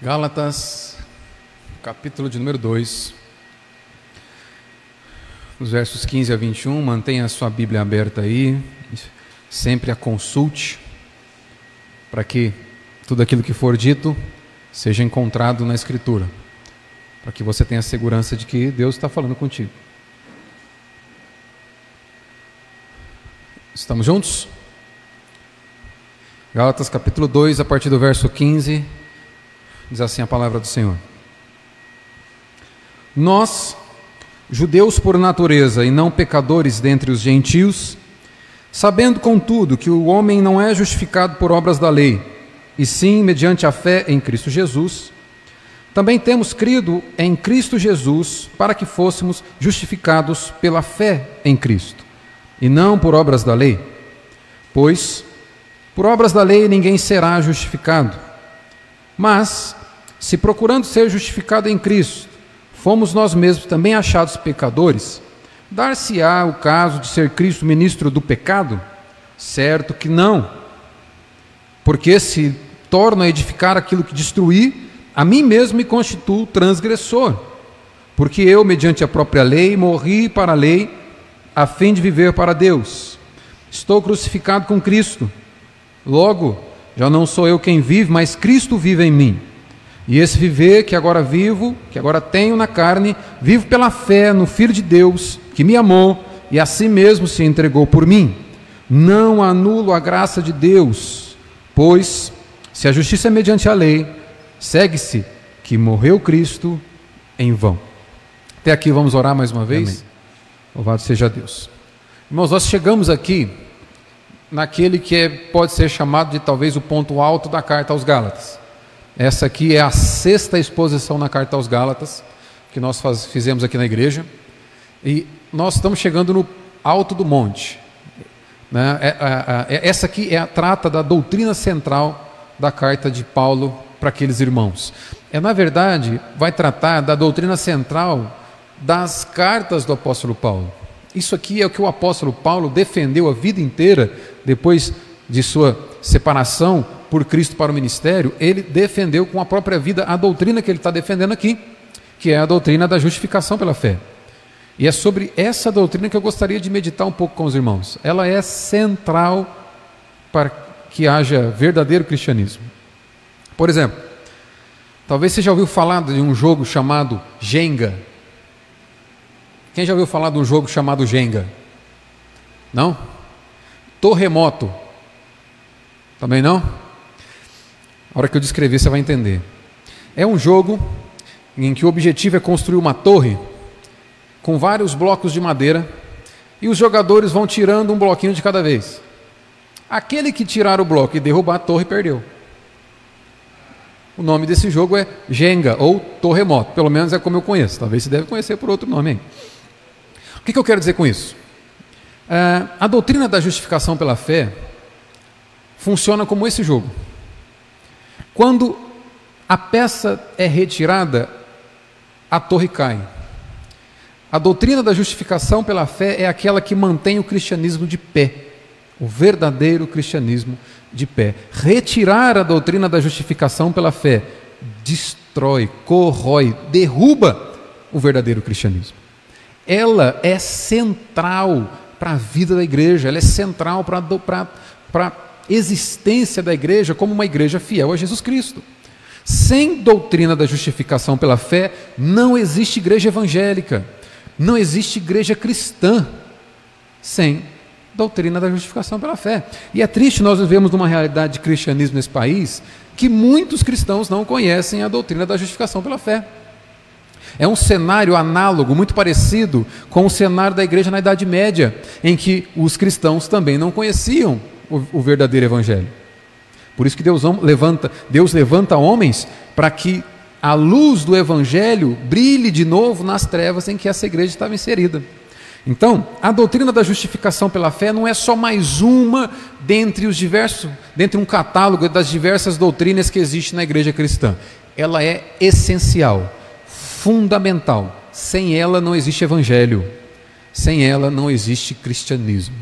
Gálatas, capítulo de número 2, os versos 15 a 21. Mantenha a sua Bíblia aberta aí, sempre a consulte, para que tudo aquilo que for dito seja encontrado na Escritura, para que você tenha segurança de que Deus está falando contigo. Estamos juntos? Gálatas capítulo 2, a partir do verso 15 Diz assim a palavra do Senhor. Nós, judeus por natureza e não pecadores dentre os gentios, sabendo contudo que o homem não é justificado por obras da lei, e sim mediante a fé em Cristo Jesus, também temos crido em Cristo Jesus para que fôssemos justificados pela fé em Cristo, e não por obras da lei. Pois, por obras da lei ninguém será justificado. Mas, se procurando ser justificado em Cristo, fomos nós mesmos também achados pecadores, dar-se-á o caso de ser Cristo ministro do pecado? Certo que não. Porque se torno a edificar aquilo que destruí, a mim mesmo me constituo transgressor. Porque eu, mediante a própria lei, morri para a lei, a fim de viver para Deus. Estou crucificado com Cristo. Logo, já não sou eu quem vive, mas Cristo vive em mim. E esse viver que agora vivo, que agora tenho na carne, vivo pela fé no Filho de Deus, que me amou e a si mesmo se entregou por mim. Não anulo a graça de Deus, pois, se a justiça é mediante a lei, segue-se que morreu Cristo em vão. Até aqui vamos orar mais uma vez? Amém. Louvado seja Deus. Irmãos, nós chegamos aqui naquele que é, pode ser chamado de talvez o ponto alto da carta aos Gálatas. Essa aqui é a sexta exposição na carta aos Gálatas que nós faz, fizemos aqui na igreja. E nós estamos chegando no alto do monte. Né? É, é, essa aqui é a trata da doutrina central da carta de Paulo para aqueles irmãos. É na verdade vai tratar da doutrina central das cartas do apóstolo Paulo. Isso aqui é o que o apóstolo Paulo defendeu a vida inteira depois de sua separação por Cristo para o ministério, ele defendeu com a própria vida a doutrina que ele está defendendo aqui, que é a doutrina da justificação pela fé. E é sobre essa doutrina que eu gostaria de meditar um pouco com os irmãos. Ela é central para que haja verdadeiro cristianismo. Por exemplo, talvez você já ouviu falar de um jogo chamado Jenga. Quem já ouviu falar de um jogo chamado Jenga? Não? Torremoto. Também não? A hora que eu descrever, você vai entender. É um jogo em que o objetivo é construir uma torre com vários blocos de madeira e os jogadores vão tirando um bloquinho de cada vez. Aquele que tirar o bloco e derrubar a torre perdeu. O nome desse jogo é Jenga ou Torremoto, pelo menos é como eu conheço. Talvez você deve conhecer por outro nome. Hein? O que, que eu quero dizer com isso? Uh, a doutrina da justificação pela fé funciona como esse jogo. Quando a peça é retirada, a torre cai. A doutrina da justificação pela fé é aquela que mantém o cristianismo de pé, o verdadeiro cristianismo de pé. Retirar a doutrina da justificação pela fé destrói, corrói, derruba o verdadeiro cristianismo. Ela é central para a vida da igreja, ela é central para existência da igreja como uma igreja fiel a Jesus Cristo. Sem doutrina da justificação pela fé, não existe igreja evangélica, não existe igreja cristã sem doutrina da justificação pela fé. E é triste nós vivemos numa realidade de cristianismo nesse país que muitos cristãos não conhecem a doutrina da justificação pela fé. É um cenário análogo, muito parecido com o cenário da igreja na Idade Média, em que os cristãos também não conheciam o, o verdadeiro evangelho. Por isso que Deus levanta, Deus levanta homens para que a luz do evangelho brilhe de novo nas trevas em que essa igreja estava inserida. Então, a doutrina da justificação pela fé não é só mais uma dentre os diversos, dentre um catálogo das diversas doutrinas que existe na igreja cristã. Ela é essencial, fundamental. Sem ela não existe evangelho. Sem ela não existe cristianismo.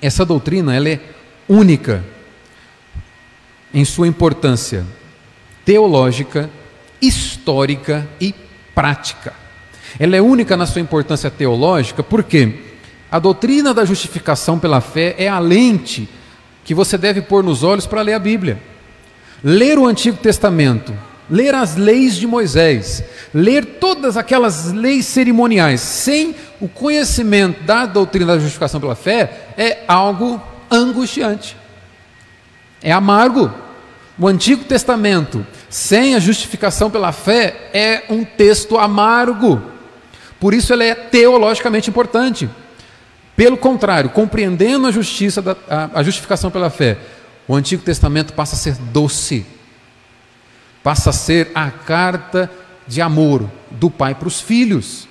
Essa doutrina ela é única em sua importância. teológica, histórica e prática. Ela é única na sua importância teológica porque a doutrina da justificação pela fé é a lente que você deve pôr nos olhos para ler a Bíblia. Ler o Antigo Testamento, ler as leis de Moisés, ler todas aquelas leis cerimoniais, sem o conhecimento da doutrina da justificação pela fé, é algo angustiante. É amargo. O Antigo Testamento, sem a justificação pela fé, é um texto amargo. Por isso ele é teologicamente importante. Pelo contrário, compreendendo a justiça, da, a, a justificação pela fé, o Antigo Testamento passa a ser doce, passa a ser a carta de amor do pai para os filhos.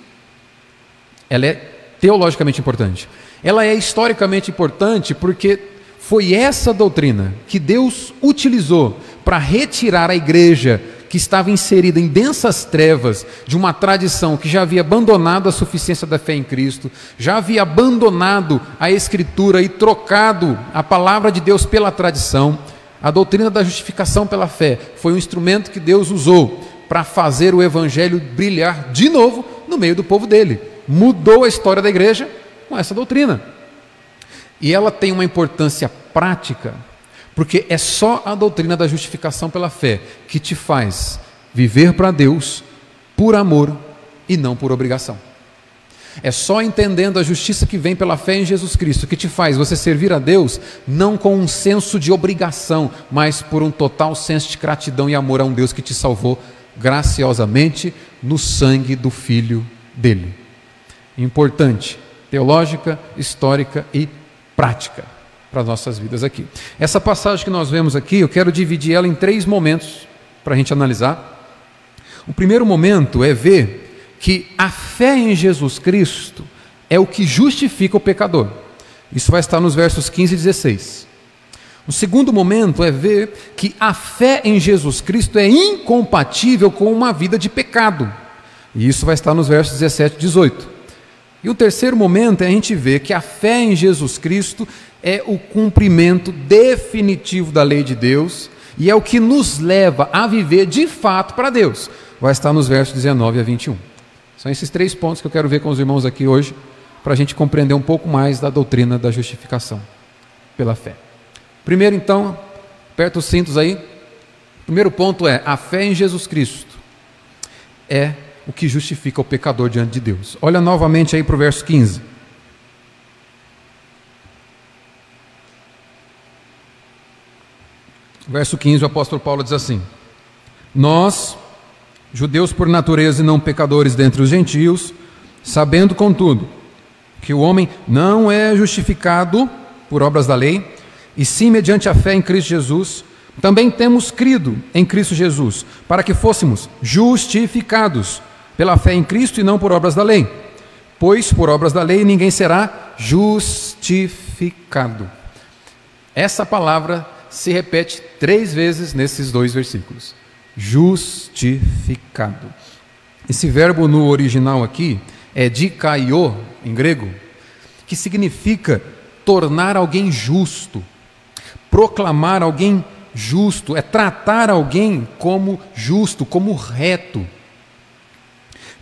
Ela é teologicamente importante. Ela é historicamente importante porque foi essa doutrina que Deus utilizou para retirar a igreja que estava inserida em densas trevas de uma tradição que já havia abandonado a suficiência da fé em Cristo, já havia abandonado a Escritura e trocado a palavra de Deus pela tradição. A doutrina da justificação pela fé foi um instrumento que Deus usou para fazer o Evangelho brilhar de novo no meio do povo dele. Mudou a história da igreja com essa doutrina. E ela tem uma importância prática, porque é só a doutrina da justificação pela fé que te faz viver para Deus por amor e não por obrigação. É só entendendo a justiça que vem pela fé em Jesus Cristo que te faz você servir a Deus não com um senso de obrigação, mas por um total senso de gratidão e amor a um Deus que te salvou graciosamente no sangue do Filho dele. Importante, teológica, histórica e prática para as nossas vidas aqui. Essa passagem que nós vemos aqui, eu quero dividir ela em três momentos para a gente analisar. O primeiro momento é ver que a fé em Jesus Cristo é o que justifica o pecador. Isso vai estar nos versos 15 e 16. O segundo momento é ver que a fé em Jesus Cristo é incompatível com uma vida de pecado. E isso vai estar nos versos 17 e 18. E o terceiro momento é a gente ver que a fé em Jesus Cristo é o cumprimento definitivo da lei de Deus e é o que nos leva a viver de fato para Deus. Vai estar nos versos 19 a 21. São esses três pontos que eu quero ver com os irmãos aqui hoje, para a gente compreender um pouco mais da doutrina da justificação pela fé. Primeiro, então, aperta os cintos aí. Primeiro ponto é: a fé em Jesus Cristo é o que justifica o pecador diante de Deus. Olha novamente aí para o verso 15. Verso 15, o apóstolo Paulo diz assim: Nós, judeus por natureza e não pecadores dentre os gentios, sabendo, contudo, que o homem não é justificado por obras da lei, e sim mediante a fé em Cristo Jesus, também temos crido em Cristo Jesus, para que fôssemos justificados pela fé em Cristo e não por obras da lei. Pois por obras da lei ninguém será justificado. Essa palavra se repete três vezes nesses dois versículos. Justificado. Esse verbo no original aqui é dikaio, em grego, que significa tornar alguém justo, proclamar alguém justo, é tratar alguém como justo, como reto.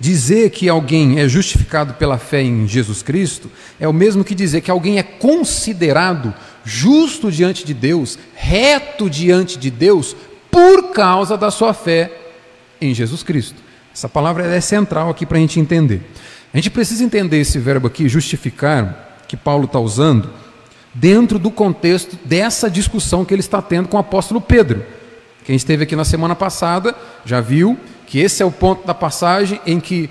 Dizer que alguém é justificado pela fé em Jesus Cristo é o mesmo que dizer que alguém é considerado justo diante de Deus, reto diante de Deus, por causa da sua fé em Jesus Cristo. Essa palavra é central aqui para a gente entender. A gente precisa entender esse verbo aqui, justificar, que Paulo está usando, dentro do contexto dessa discussão que ele está tendo com o apóstolo Pedro. Quem esteve aqui na semana passada já viu que esse é o ponto da passagem em que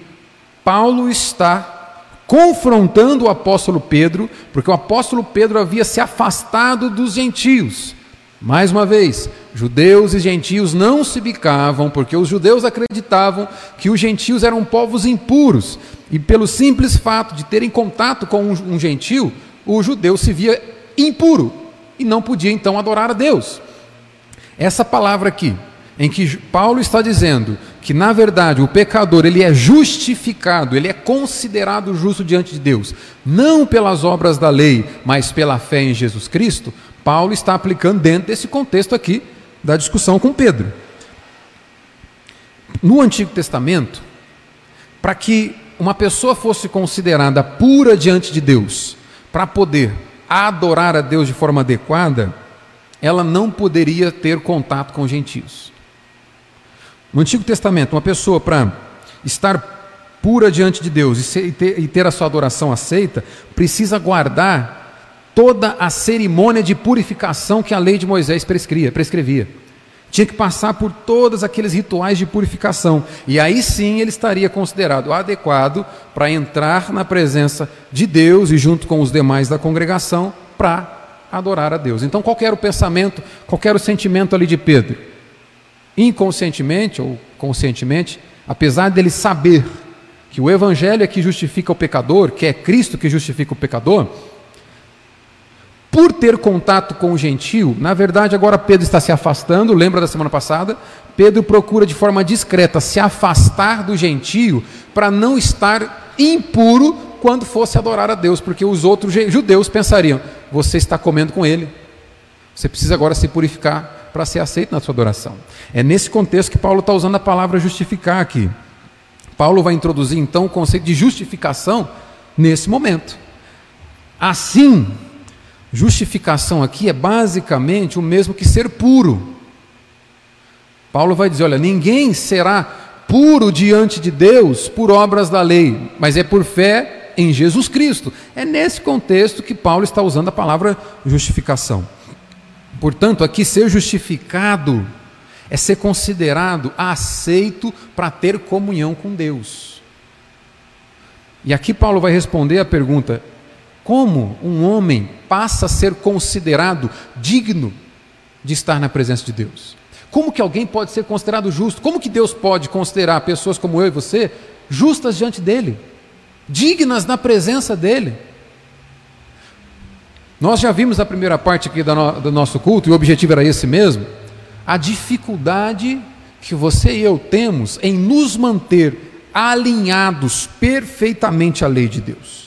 Paulo está confrontando o apóstolo Pedro, porque o apóstolo Pedro havia se afastado dos gentios. Mais uma vez, judeus e gentios não se bicavam, porque os judeus acreditavam que os gentios eram povos impuros, e pelo simples fato de terem contato com um gentio, o judeu se via impuro e não podia então adorar a Deus. Essa palavra aqui, em que Paulo está dizendo que na verdade o pecador ele é justificado, ele é considerado justo diante de Deus, não pelas obras da lei, mas pela fé em Jesus Cristo, Paulo está aplicando dentro desse contexto aqui da discussão com Pedro. No Antigo Testamento, para que uma pessoa fosse considerada pura diante de Deus, para poder adorar a Deus de forma adequada, ela não poderia ter contato com gentios. No Antigo Testamento, uma pessoa para estar pura diante de Deus e, ter a sua adoração aceita, precisa guardar toda a cerimônia de purificação que a lei de Moisés prescrevia. prescrevia. Tinha que passar por todos aqueles rituais de purificação. E aí sim ele estaria considerado adequado para entrar na presença de Deus e junto com os demais da congregação para adorar a Deus. Então, qual era o pensamento, qual era o sentimento ali de Pedro? Inconscientemente ou conscientemente, apesar dele saber que o Evangelho é que justifica o pecador, que é Cristo que justifica o pecador, por ter contato com o gentio, na verdade agora Pedro está se afastando, lembra da semana passada? Pedro procura de forma discreta se afastar do gentio para não estar impuro quando fosse adorar a Deus, porque os outros judeus pensariam: você está comendo com ele, você precisa agora se purificar para ser aceito na sua adoração. É nesse contexto que Paulo está usando a palavra justificar aqui. Paulo vai introduzir então o conceito de justificação nesse momento. Assim, justificação aqui é basicamente o mesmo que ser puro. Paulo vai dizer: olha, ninguém será puro diante de Deus por obras da lei, mas é por fé em Jesus Cristo. É nesse contexto que Paulo está usando a palavra justificação. Portanto, aqui ser justificado é ser considerado aceito para ter comunhão com Deus. E aqui Paulo vai responder a pergunta: como um homem passa a ser considerado digno de estar na presença de Deus? Como que alguém pode ser considerado justo? Como que Deus pode considerar pessoas como eu e você justas diante dele, dignas na presença dele? Nós já vimos a primeira parte aqui do nosso culto, e o objetivo era esse mesmo a dificuldade que você e eu temos em nos manter alinhados perfeitamente à lei de Deus.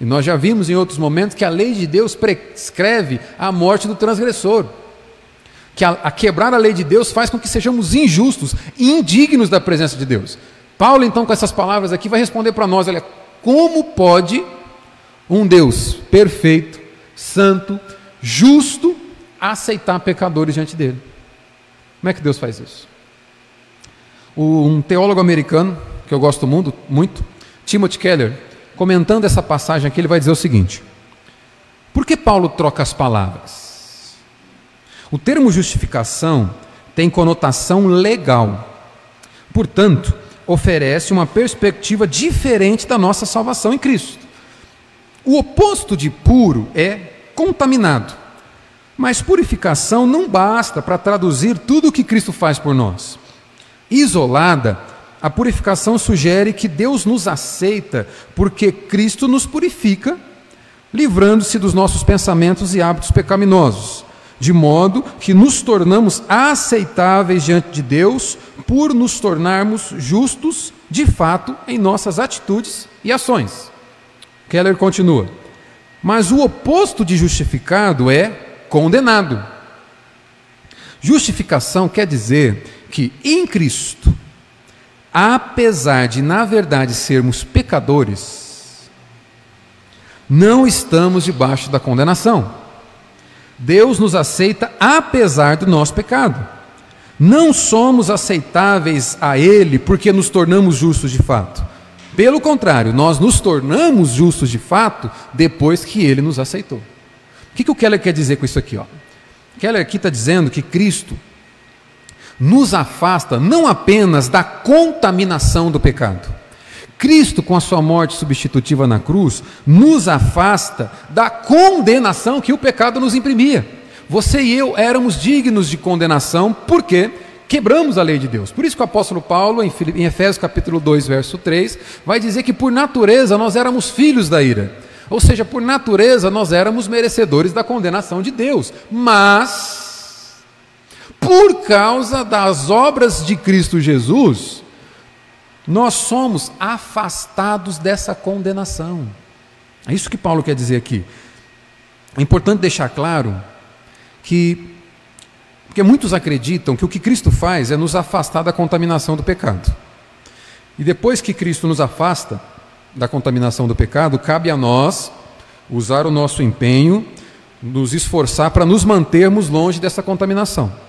E nós já vimos em outros momentos que a lei de Deus prescreve a morte do transgressor. Que a, a quebrar a lei de Deus faz com que sejamos injustos, indignos da presença de Deus. Paulo, então, com essas palavras aqui, vai responder para nós: olha, como pode um Deus perfeito, santo, justo, aceitar pecadores diante dele. Como é que Deus faz isso? Um teólogo americano, que eu gosto muito, muito, Timothy Keller, comentando essa passagem aqui, ele vai dizer o seguinte: Por que Paulo troca as palavras? O termo justificação tem conotação legal. Portanto, oferece uma perspectiva diferente da nossa salvação em Cristo. O oposto de puro é contaminado. Mas purificação não basta para traduzir tudo o que Cristo faz por nós. Isolada, a purificação sugere que Deus nos aceita porque Cristo nos purifica, livrando-se dos nossos pensamentos e hábitos pecaminosos, de modo que nos tornamos aceitáveis diante de Deus por nos tornarmos justos de fato em nossas atitudes e ações. Keller continua: Mas o oposto de justificado é condenado. Justificação quer dizer que em Cristo, apesar de na verdade sermos pecadores, não estamos debaixo da condenação. Deus nos aceita apesar do nosso pecado. Não somos aceitáveis a Ele porque nos tornamos justos de fato. Pelo contrário, nós nos tornamos justos de fato depois que Ele nos aceitou. O que, que o Keller quer dizer com isso aqui? Ó? Keller aqui está dizendo que Cristo nos afasta não apenas da contaminação do pecado. Cristo, com a sua morte substitutiva na cruz, nos afasta da condenação que o pecado nos imprimia. Você e eu éramos dignos de condenação porque quebramos a lei de Deus. Por isso que o apóstolo Paulo, em Efésios capítulo 2, verso 3, vai dizer que por natureza nós éramos filhos da ira. Ou seja, por natureza nós éramos merecedores da condenação de Deus, mas por causa das obras de Cristo Jesus, nós somos afastados dessa condenação. É isso que Paulo quer dizer aqui. É importante deixar claro que Porque muitos acreditam que o que Cristo faz é nos afastar da contaminação do pecado. E depois que Cristo nos afasta da contaminação do pecado, cabe a nós usar o nosso empenho, nos esforçar para nos mantermos longe dessa contaminação.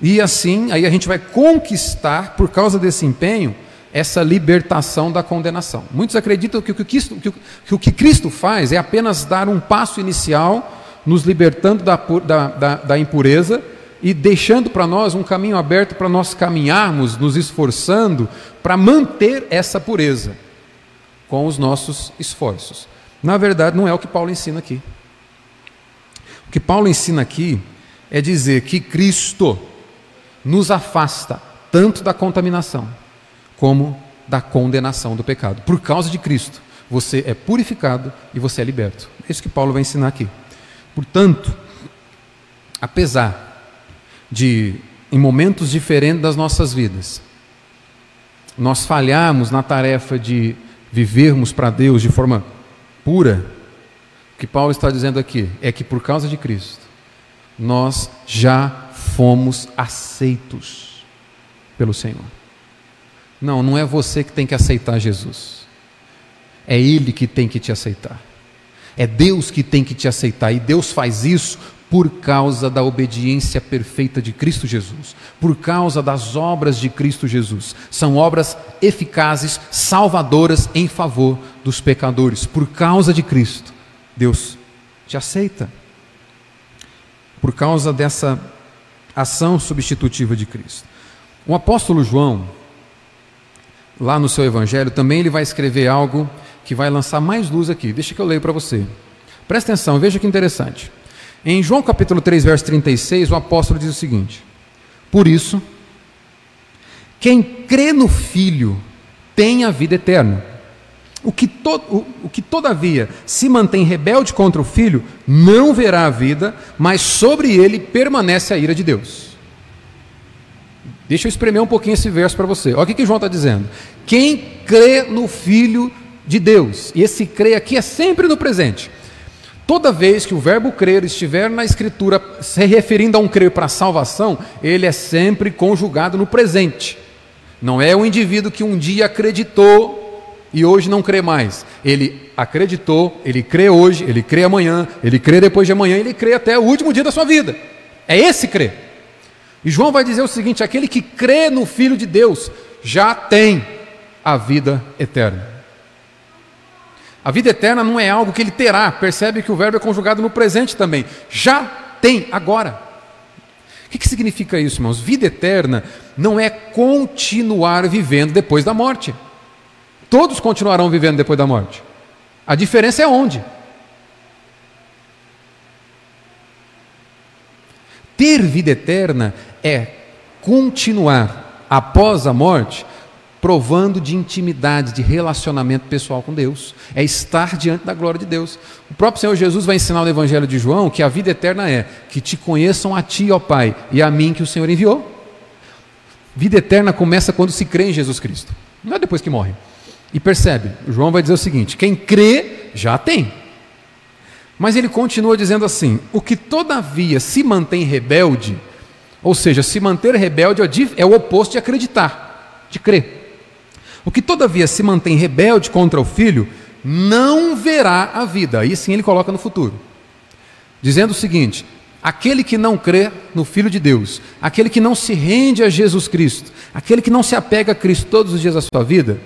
E assim, aí a gente vai conquistar, por causa desse empenho, essa libertação da condenação. Muitos acreditam que o que, Cristo, que o que Cristo faz é apenas dar um passo inicial, nos libertando da, da, da, da impureza e deixando para nós um caminho aberto para nós caminharmos, nos esforçando para manter essa pureza com os nossos esforços. Na verdade, não é o que Paulo ensina aqui. O que Paulo ensina aqui é dizer que Cristo nos afasta tanto da contaminação como da condenação do pecado. Por causa de Cristo, você é purificado e você é liberto. É isso que Paulo vai ensinar aqui. Portanto, apesar de, em momentos diferentes das nossas vidas, nós falharmos na tarefa de vivermos para Deus de forma pura, o que Paulo está dizendo aqui é que por causa de Cristo, nós já fomos aceitos pelo Senhor. Não, não é você que tem que aceitar Jesus. É Ele que tem que te aceitar. É Deus que tem que te aceitar. E Deus faz isso por causa da obediência perfeita de Cristo Jesus, por causa das obras de Cristo Jesus. São obras eficazes, salvadoras em favor dos pecadores. Por causa de Cristo, Deus te aceita. Por causa dessa ação substitutiva de Cristo. O apóstolo João, lá no seu evangelho, também ele vai escrever algo que vai lançar mais luz aqui. Deixa que eu leio para você. Presta atenção, veja que interessante. Em João capítulo 3, verso 36, o apóstolo diz o seguinte: Por isso, quem crê no Filho tem a vida eterna. O que, to, o, o que todavia se mantém rebelde contra o Filho não verá a vida, mas sobre ele permanece a ira de Deus. Deixa eu espremer um pouquinho esse verso para você. Olha o que, João está dizendo. Quem crê no Filho de Deus, e esse crê aqui é sempre no presente. Toda vez que o verbo crer estiver na Escritura se referindo a um crer para salvação, ele é sempre conjugado no presente. Não é o indivíduo que um dia acreditou e hoje não crê mais. Ele acreditou, ele crê hoje, ele crê amanhã, ele crê depois de amanhã, ele crê até o último dia da sua vida. É esse crer. E João vai dizer o seguinte: aquele que crê no Filho de Deus já tem a vida eterna. A vida eterna não é algo que ele terá, percebe que o verbo é conjugado no presente também. Já tem, agora. O que, que significa isso, irmãos? Vida eterna não é continuar vivendo depois da morte. Todos continuarão vivendo depois da morte. A diferença é onde? Ter vida eterna é continuar após a morte provando de intimidade, de relacionamento pessoal com Deus, é estar diante da glória de Deus. O próprio Senhor Jesus vai ensinar no Evangelho de João que a vida eterna é que te conheçam a ti, ó Pai, e a mim que o Senhor enviou. Vida eterna começa quando se crê em Jesus Cristo, não é depois que morre. E percebe, João vai dizer o seguinte: quem crê já tem. Mas ele continua dizendo assim: o que todavia se mantém rebelde, ou seja, se manter rebelde é o oposto de acreditar, de crer. O que todavia se mantém rebelde contra o filho, não verá a vida. Aí sim ele coloca no futuro. Dizendo o seguinte: aquele que não crê no Filho de Deus, aquele que não se rende a Jesus Cristo, aquele que não se apega a Cristo todos os dias da sua vida,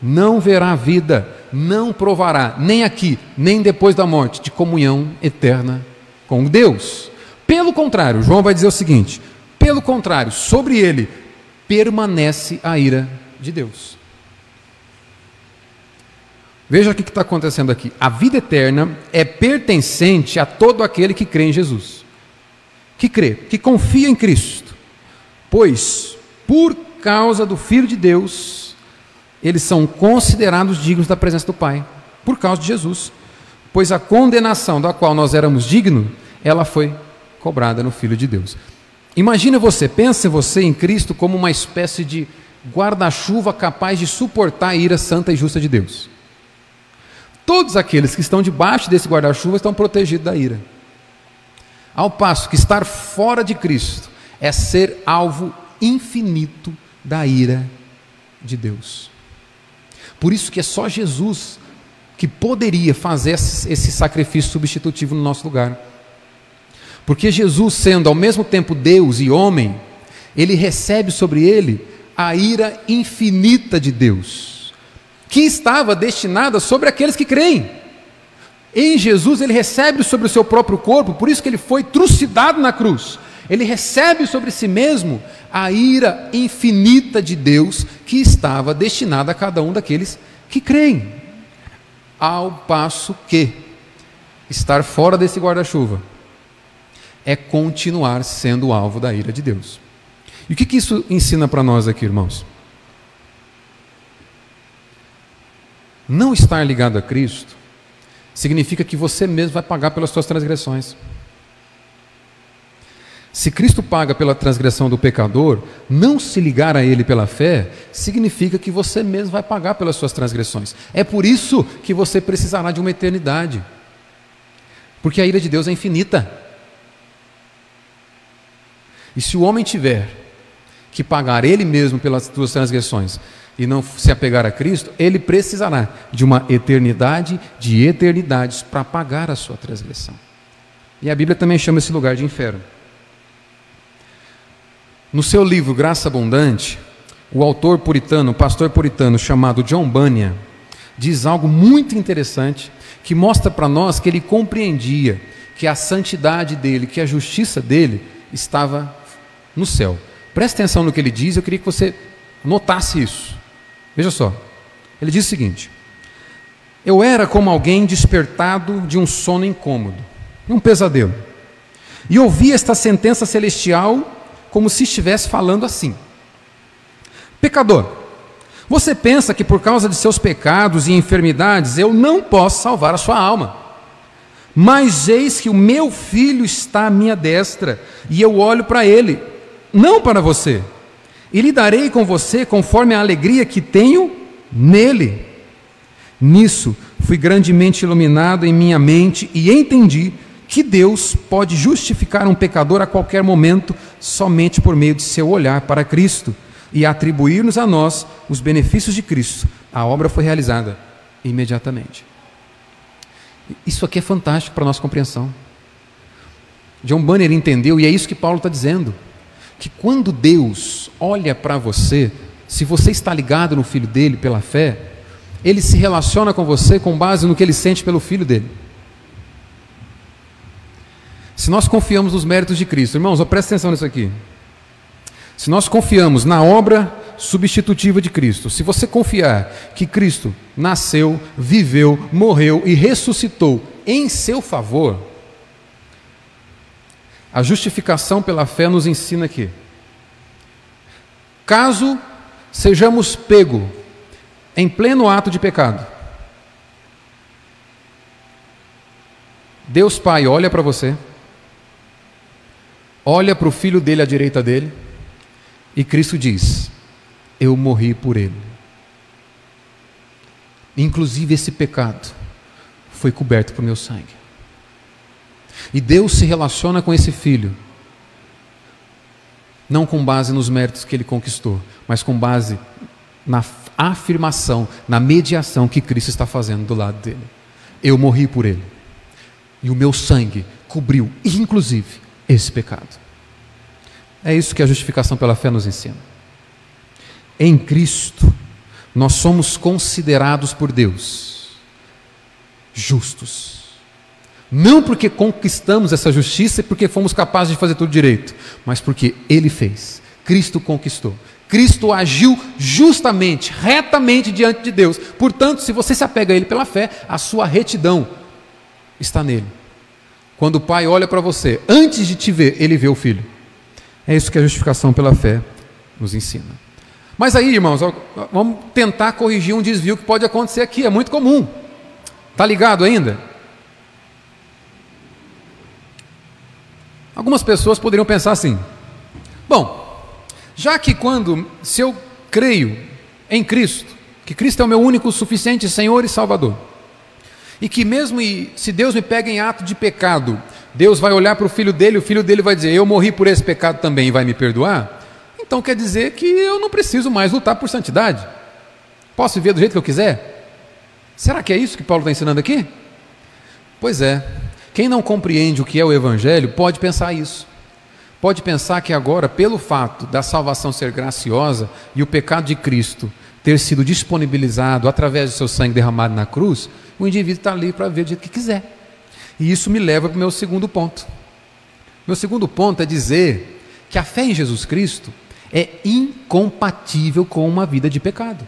não verá vida, não provará, nem aqui, nem depois da morte, de comunhão eterna com Deus. Pelo contrário, João vai dizer o seguinte: pelo contrário, sobre ele permanece a ira de Deus. Veja o que está acontecendo aqui. A vida eterna é pertencente a todo aquele que crê em Jesus, que crê, que confia em Cristo, pois, por causa do Filho de Deus, eles são considerados dignos da presença do Pai, por causa de Jesus. Pois a condenação da qual nós éramos dignos, ela foi cobrada no Filho de Deus. Imagine você, pense você em Cristo como uma espécie de guarda-chuva capaz de suportar a ira santa e justa de Deus. Todos aqueles que estão debaixo desse guarda-chuva estão protegidos da ira. Ao passo que estar fora de Cristo é ser alvo infinito da ira de Deus. Por isso que é só Jesus que poderia fazer esse sacrifício substitutivo no nosso lugar. Porque Jesus, sendo ao mesmo tempo Deus e homem, ele recebe sobre ele a ira infinita de Deus, que estava destinada sobre aqueles que creem. Em Jesus ele recebe sobre o seu próprio corpo, por isso que ele foi trucidado na cruz. Ele recebe sobre si mesmo a ira infinita de Deus que estava destinada a cada um daqueles que creem. Ao passo que estar fora desse guarda-chuva é continuar sendo alvo da ira de Deus. E o que, que isso ensina para nós aqui, irmãos? Não estar ligado a Cristo significa que você mesmo vai pagar pelas suas transgressões. Se Cristo paga pela transgressão do pecador, não se ligar a Ele pela fé, significa que você mesmo vai pagar pelas suas transgressões. É por isso que você precisará de uma eternidade. Porque a ira de Deus é infinita. E se o homem tiver que pagar ele mesmo pelas suas transgressões e não se apegar a Cristo, ele precisará de uma eternidade de eternidades para pagar a sua transgressão. E a Bíblia também chama esse lugar de inferno. No seu livro Graça Abundante, o autor puritano, o pastor puritano chamado John Bunyan, diz algo muito interessante que mostra para nós que ele compreendia que a santidade dele, que a justiça dele estava no céu. Preste atenção no que ele diz, eu queria que você notasse isso. Veja só. Ele diz o seguinte: Eu era como alguém despertado de um sono incômodo, um pesadelo, e ouvi esta sentença celestial como se estivesse falando assim: Pecador, você pensa que por causa de seus pecados e enfermidades eu não posso salvar a sua alma. Mas eis que o meu filho está à minha destra, e eu olho para ele, não para você, e lidarei com você conforme a alegria que tenho nele. Nisso fui grandemente iluminado em minha mente e entendi que Deus pode justificar um pecador a qualquer momento somente por meio de seu olhar para Cristo e atribuir-nos a nós os benefícios de Cristo. A obra foi realizada imediatamente. Isso aqui é fantástico para a nossa compreensão. John Banner entendeu, e é isso que Paulo está dizendo, que quando Deus olha para você, se você está ligado no filho dele pela fé, ele se relaciona com você com base no que ele sente pelo filho dele. Se nós confiamos nos méritos de Cristo, irmãos, presta atenção nisso aqui. Se nós confiamos na obra substitutiva de Cristo, se você confiar que Cristo nasceu, viveu, morreu e ressuscitou em seu favor, a justificação pela fé nos ensina que, caso sejamos pego em pleno ato de pecado, Deus Pai olha para você, olha para o filho dele à direita dele, e Cristo diz: Eu morri por ele. Inclusive esse pecado foi coberto por meu sangue. E Deus se relaciona com esse filho, não com base nos méritos que ele conquistou, mas com base na afirmação, na mediação que Cristo está fazendo do lado dele. Eu morri por ele, e o meu sangue cobriu, inclusive, esse pecado. É isso que a justificação pela fé nos ensina. Em Cristo, nós somos considerados por Deus justos. Não porque conquistamos essa justiça e porque fomos capazes de fazer tudo direito, mas porque Ele fez. Cristo conquistou. Cristo agiu justamente, retamente diante de Deus. Portanto, se você se apega a Ele pela fé, a sua retidão está nele. Quando o pai olha para você, antes de te ver, ele vê o filho. É isso que a justificação pela fé nos ensina. Mas aí, irmãos, vamos tentar corrigir um desvio que pode acontecer aqui, é muito comum. Tá ligado ainda? Algumas pessoas poderiam pensar assim: bom, já que quando, se eu creio em Cristo, que Cristo é o meu único, suficiente Senhor e Salvador, e que mesmo se Deus me pega em ato de pecado, Deus vai olhar para o filho dele, o filho dele vai dizer: Eu morri por esse pecado também e vai me perdoar. Então quer dizer que eu não preciso mais lutar por santidade. Posso viver do jeito que eu quiser? Será que é isso que Paulo está ensinando aqui? Pois é. Quem não compreende o que é o Evangelho pode pensar isso. Pode pensar que agora, pelo fato da salvação ser graciosa e o pecado de Cristo ter sido disponibilizado através do seu sangue derramado na cruz, o indivíduo está ali para ver do jeito que quiser. E isso me leva para o meu segundo ponto. Meu segundo ponto é dizer que a fé em Jesus Cristo é incompatível com uma vida de pecado.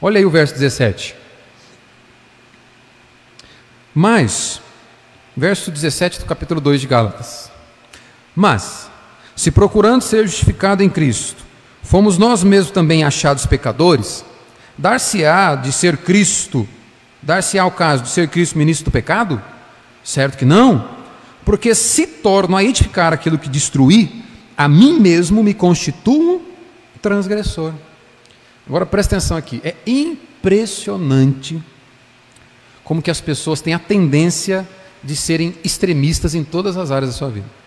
Olha aí o verso 17. Mas, verso 17 do capítulo 2 de Gálatas. Mas, se procurando ser justificado em Cristo, fomos nós mesmos também achados pecadores, dar-se-á de ser Cristo, dar-se-á o caso de ser Cristo ministro do pecado? Certo que não, porque se torno a edificar aquilo que destruí, a mim mesmo me constituo transgressor. Agora presta atenção aqui, é impressionante como que as pessoas têm a tendência de serem extremistas em todas as áreas da sua vida.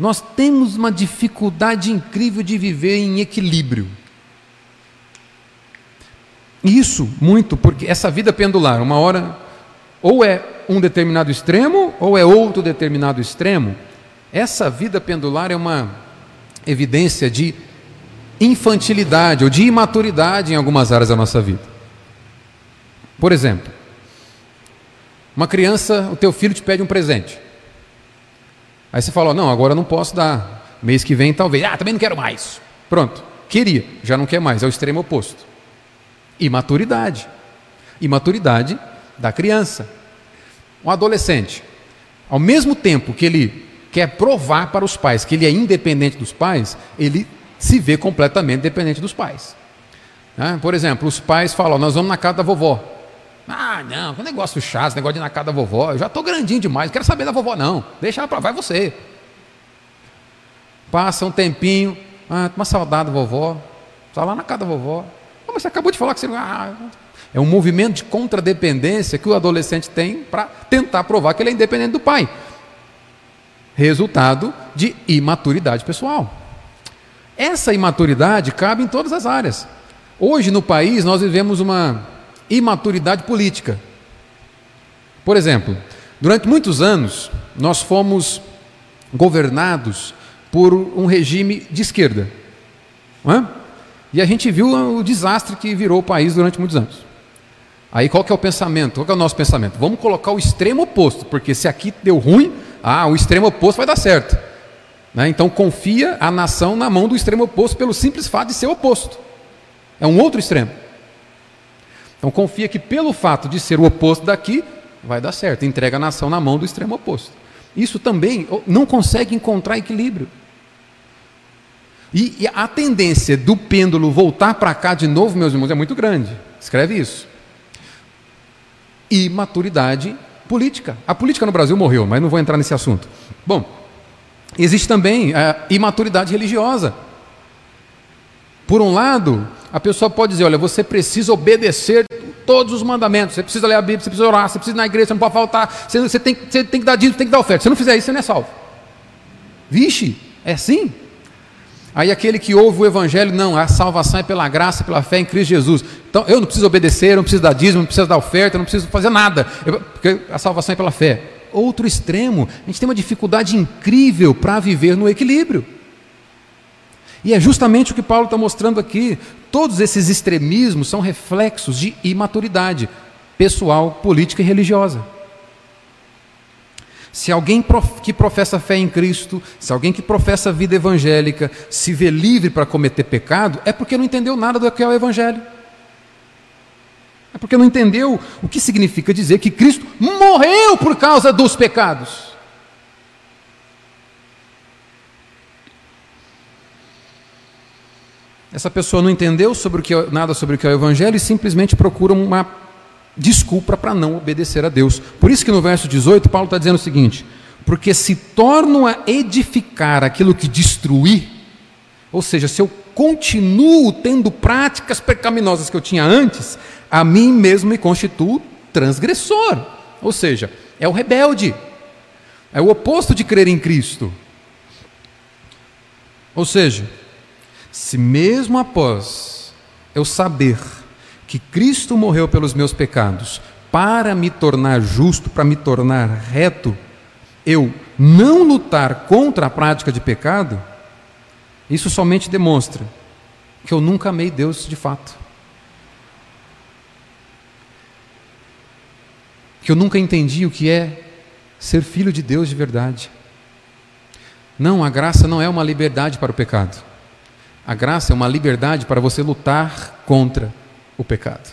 Nós temos uma dificuldade incrível de viver em equilíbrio. Isso muito porque essa vida pendular, uma hora ou é um determinado extremo ou é outro determinado extremo. Essa vida pendular é uma evidência de infantilidade ou de imaturidade em algumas áreas da nossa vida. Por exemplo, uma criança, o teu filho te pede um presente. Aí você fala: "Não, agora não posso dar. Mês que vem talvez. Ah, também não quero mais." Pronto. Queria, já não quer mais, é o extremo oposto. Imaturidade. Imaturidade da criança. Um adolescente, ao mesmo tempo que ele quer provar para os pais que ele é independente dos pais, ele se vê completamente dependente dos pais. Né? Por exemplo, os pais falam: Nós vamos na casa da vovó. Ah, não, que negócio chato, negócio de ir na casa da vovó. Eu já estou grandinho demais, não quero saber da vovó, não. Deixa ela para vai você. Passa um tempinho, ah, uma saudade da vovó. Está lá na casa da vovó. Ah, mas você acabou de falar que você. Ah, é um movimento de contradependência que o adolescente tem para tentar provar que ele é independente do pai. Resultado de imaturidade pessoal. Essa imaturidade cabe em todas as áreas. Hoje no país nós vivemos uma imaturidade política. Por exemplo, durante muitos anos nós fomos governados por um regime de esquerda. É? E a gente viu o desastre que virou o país durante muitos anos. Aí qual que é o pensamento? Qual é o nosso pensamento? Vamos colocar o extremo oposto, porque se aqui deu ruim, ah, o extremo oposto vai dar certo. Né? Então confia a nação na mão do extremo oposto pelo simples fato de ser oposto. É um outro extremo. Então confia que pelo fato de ser o oposto daqui, vai dar certo. Entrega a nação na mão do extremo oposto. Isso também não consegue encontrar equilíbrio. E, e a tendência do pêndulo voltar para cá de novo, meus irmãos, é muito grande. Escreve isso e maturidade política. A política no Brasil morreu, mas não vou entrar nesse assunto. Bom, existe também a imaturidade religiosa. Por um lado, a pessoa pode dizer: olha, você precisa obedecer todos os mandamentos, você precisa ler a Bíblia, você precisa orar, você precisa ir na igreja, você não pode faltar, você, você, tem, você tem que dar dízimo, tem que dar oferta. Se você não fizer isso, você não é salvo. Vixe, é assim? Aí aquele que ouve o evangelho, não, a salvação é pela graça, pela fé em Cristo Jesus. Então eu não preciso obedecer, eu não preciso dar dízimo, não preciso dar oferta, não preciso fazer nada, eu, porque a salvação é pela fé. Outro extremo, a gente tem uma dificuldade incrível para viver no equilíbrio. E é justamente o que Paulo está mostrando aqui. Todos esses extremismos são reflexos de imaturidade pessoal, política e religiosa. Se alguém que professa fé em Cristo, se alguém que professa vida evangélica se vê livre para cometer pecado, é porque não entendeu nada do que é o Evangelho. É porque não entendeu o que significa dizer que Cristo morreu por causa dos pecados. Essa pessoa não entendeu sobre o que, é, nada sobre o que é o Evangelho e simplesmente procura uma desculpa para não obedecer a Deus. Por isso que no verso 18 Paulo está dizendo o seguinte: porque se torno a edificar aquilo que destruí, ou seja, se eu continuo tendo práticas pecaminosas que eu tinha antes, a mim mesmo me constituo transgressor, ou seja, é o rebelde. É o oposto de crer em Cristo. Ou seja, se mesmo após eu saber que Cristo morreu pelos meus pecados para me tornar justo, para me tornar reto, eu não lutar contra a prática de pecado, isso somente demonstra que eu nunca amei Deus de fato. Que eu nunca entendi o que é ser filho de Deus de verdade. Não, a graça não é uma liberdade para o pecado. A graça é uma liberdade para você lutar contra o pecado.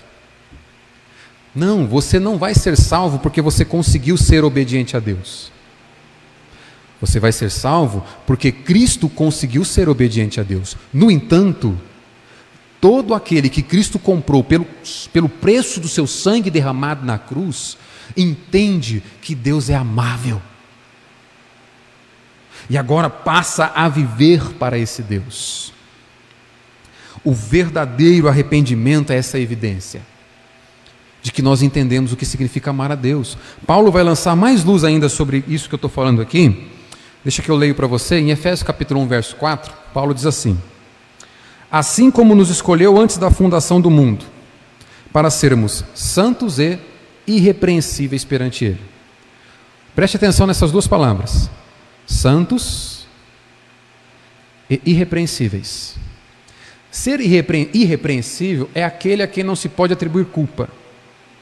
Não, você não vai ser salvo porque você conseguiu ser obediente a Deus. Você vai ser salvo porque Cristo conseguiu ser obediente a Deus. No entanto, todo aquele que Cristo comprou pelo, pelo preço do seu sangue derramado na cruz, entende que Deus é amável. E agora passa a viver para esse Deus. O verdadeiro arrependimento é essa evidência de que nós entendemos o que significa amar a Deus. Paulo vai lançar mais luz ainda sobre isso que eu estou falando aqui. Deixa que eu leio para você, em Efésios capítulo 1, verso 4, Paulo diz assim: Assim como nos escolheu antes da fundação do mundo, para sermos santos e irrepreensíveis perante Ele. Preste atenção nessas duas palavras: santos e irrepreensíveis. Ser irrepre irrepreensível é aquele a quem não se pode atribuir culpa.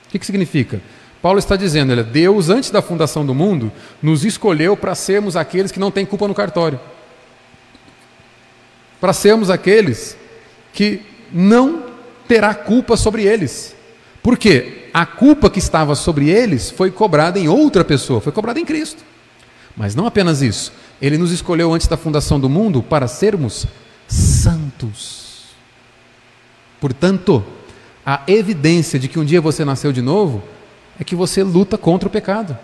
O que, que significa? Paulo está dizendo, olha, Deus, antes da fundação do mundo, nos escolheu para sermos aqueles que não têm culpa no cartório. Para sermos aqueles que não terá culpa sobre eles. Por quê? a culpa que estava sobre eles foi cobrada em outra pessoa, foi cobrada em Cristo. Mas não apenas isso, ele nos escolheu antes da fundação do mundo para sermos santos. Portanto, a evidência de que um dia você nasceu de novo é que você luta contra o pecado.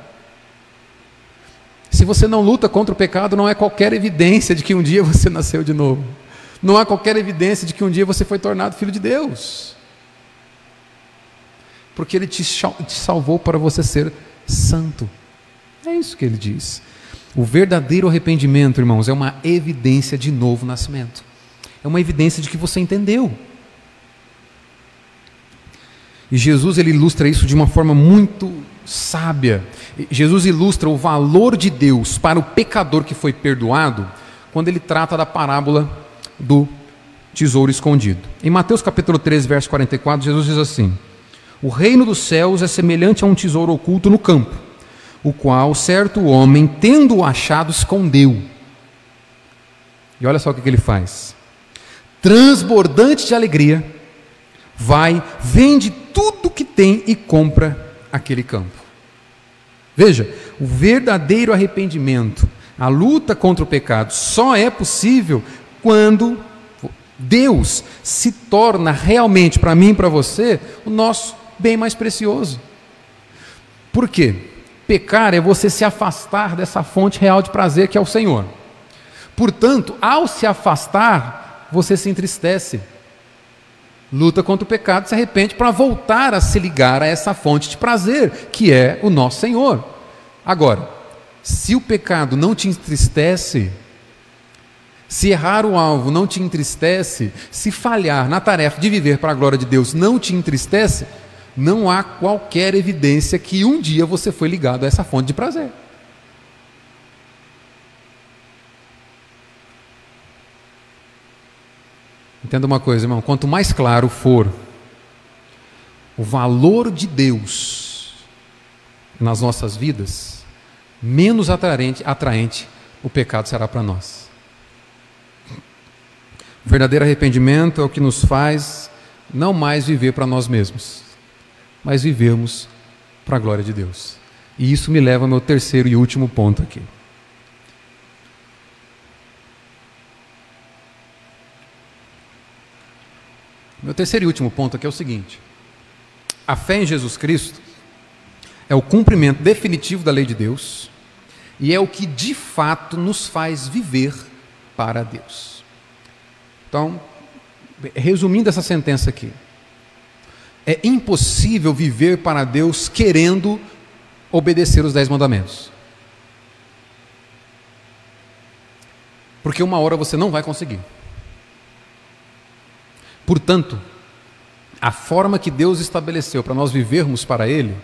Se você não luta contra o pecado, não é qualquer evidência de que um dia você nasceu de novo. Não há qualquer evidência de que um dia você foi tornado filho de Deus porque Ele te, salvou para você ser santo. É isso que ele diz. O verdadeiro arrependimento, irmãos, é uma evidência de novo nascimento. É uma evidência de que você entendeu. E Jesus ele ilustra isso de uma forma muito sábia. Jesus ilustra o valor de Deus para o pecador que foi perdoado quando ele trata da parábola do tesouro escondido. Em Mateus capítulo 13, verso 44, Jesus diz assim: o reino dos céus é semelhante a um tesouro oculto no campo, o qual certo homem, tendo-o achado, escondeu. E olha só o que ele faz. Transbordante de alegria, vai, vende tudo que tem e compra aquele campo. Veja, o verdadeiro arrependimento, a luta contra o pecado, só é possível quando Deus se torna realmente para mim e para você o nosso bem mais precioso. Por quê? Pecar é você se afastar dessa fonte real de prazer que é o Senhor. Portanto, ao se afastar, você se entristece. Luta contra o pecado, se arrepende para voltar a se ligar a essa fonte de prazer, que é o nosso Senhor. Agora, se o pecado não te entristece, se errar o alvo não te entristece, se falhar na tarefa de viver para a glória de Deus não te entristece, não há qualquer evidência que um dia você foi ligado a essa fonte de prazer. Entenda uma coisa, irmão: quanto mais claro for o valor de Deus nas nossas vidas, menos atraente, atraente o pecado será para nós. O verdadeiro arrependimento é o que nos faz não mais viver para nós mesmos, mas vivemos para a glória de Deus. E isso me leva ao meu terceiro e último ponto aqui. Meu terceiro e último ponto aqui é o seguinte: a fé em Jesus Cristo é o cumprimento definitivo da lei de Deus e é o que de fato nos faz viver para Deus. Então, resumindo essa sentença aqui, é impossível viver para Deus querendo obedecer os dez mandamentos. Porque uma hora você não vai conseguir. Portanto, a forma que Deus estabeleceu para nós vivermos para Ele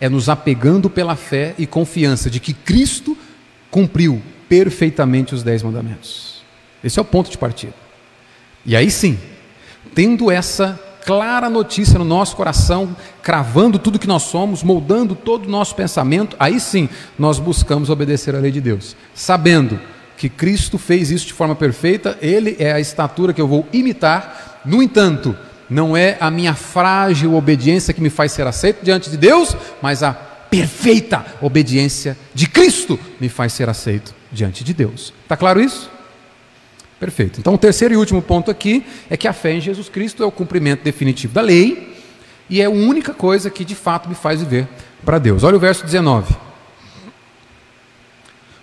é nos apegando pela fé e confiança de que Cristo cumpriu perfeitamente os dez mandamentos. Esse é o ponto de partida. E aí sim, tendo essa clara notícia no nosso coração, cravando tudo que nós somos, moldando todo o nosso pensamento, aí sim nós buscamos obedecer à lei de Deus, sabendo que Cristo fez isso de forma perfeita, Ele é a estatura que eu vou imitar, no entanto, não é a minha frágil obediência que me faz ser aceito diante de Deus, mas a perfeita obediência de Cristo me faz ser aceito diante de Deus. Está claro isso? Perfeito. Então, o terceiro e último ponto aqui é que a fé em Jesus Cristo é o cumprimento definitivo da lei e é a única coisa que de fato me faz viver para Deus. Olha o verso 19.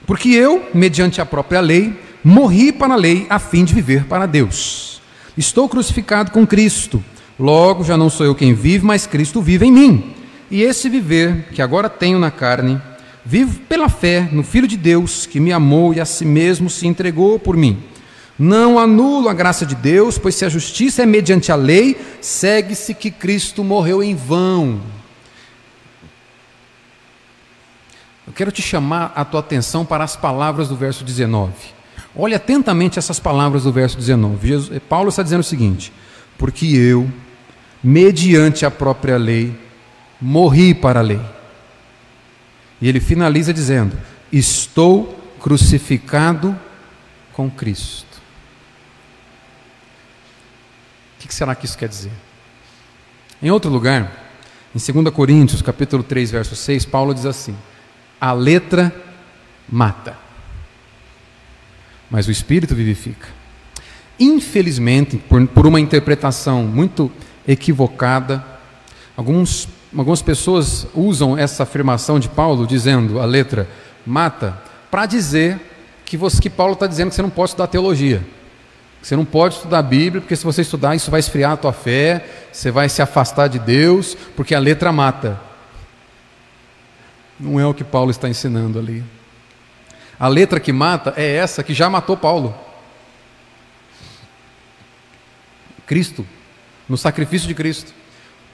Porque eu, mediante a própria lei, morri para a lei a fim de viver para Deus. Estou crucificado com Cristo. Logo, já não sou eu quem vive, mas Cristo vive em mim. E esse viver que agora tenho na carne, vivo pela fé no Filho de Deus, que me amou e a si mesmo se entregou por mim. Não anulo a graça de Deus, pois se a justiça é mediante a lei, segue-se que Cristo morreu em vão. Eu quero te chamar a tua atenção para as palavras do verso 19. Olhe atentamente essas palavras do verso 19. Jesus, Paulo está dizendo o seguinte: Porque eu, mediante a própria lei, morri para a lei. E ele finaliza dizendo: Estou crucificado com Cristo. O que será que isso quer dizer? Em outro lugar, em 2 Coríntios, capítulo 3, verso 6, Paulo diz assim: a letra mata, mas o espírito vivifica. Infelizmente, por, por uma interpretação muito equivocada, alguns, algumas pessoas usam essa afirmação de Paulo, dizendo a letra mata, para dizer que, você, que Paulo está dizendo que você não pode estudar teologia. Você não pode estudar a Bíblia, porque se você estudar, isso vai esfriar a tua fé, você vai se afastar de Deus, porque a letra mata. Não é o que Paulo está ensinando ali. A letra que mata é essa que já matou Paulo. Cristo, no sacrifício de Cristo.